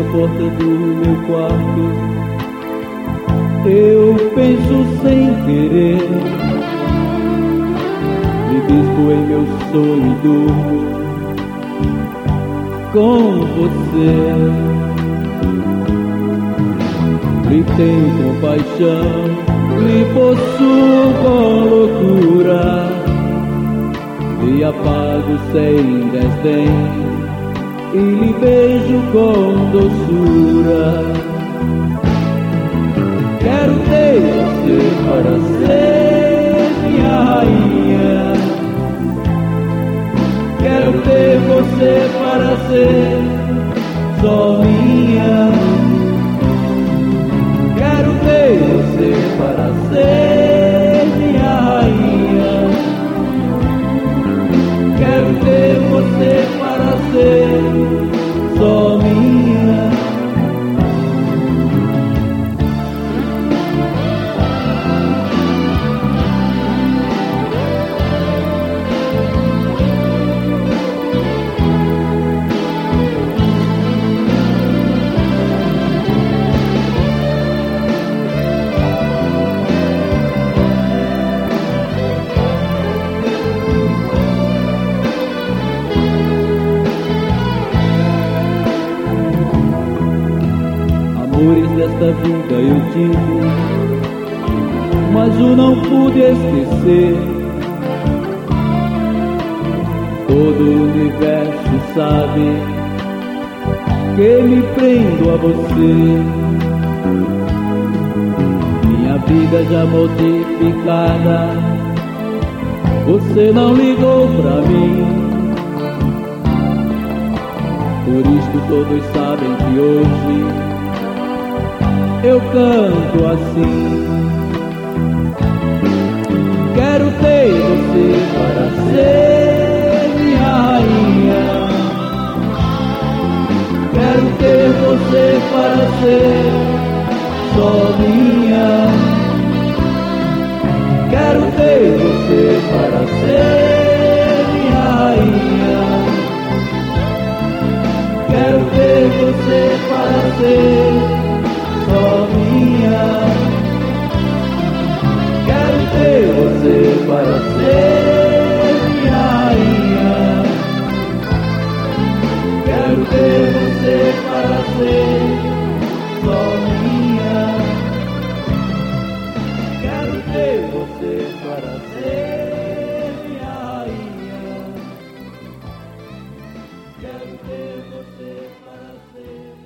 a porta do meu quarto, eu penso sem querer. Me bispo em meu sonho e durmo com você. Lhe tenho compaixão, lhe possuo com loucura, e apago sem desdém e lhe beijo com doçura. Quero ter você para ser minha rainha. Quero ter você para ser só minha. Amores desta vida eu tive, mas o não pude esquecer. Todo o universo sabe que me prendo a você. Minha vida já modificada, você não ligou pra mim. Por isto todos sabem que hoje eu canto assim. Quero ter você para ser minha rainha. Quero ter você para ser só minha. Quero ter você para ser minha rainha. Quero ter você para ser Quero Conquistei você para ser minha rainha. Quero ter você para ser.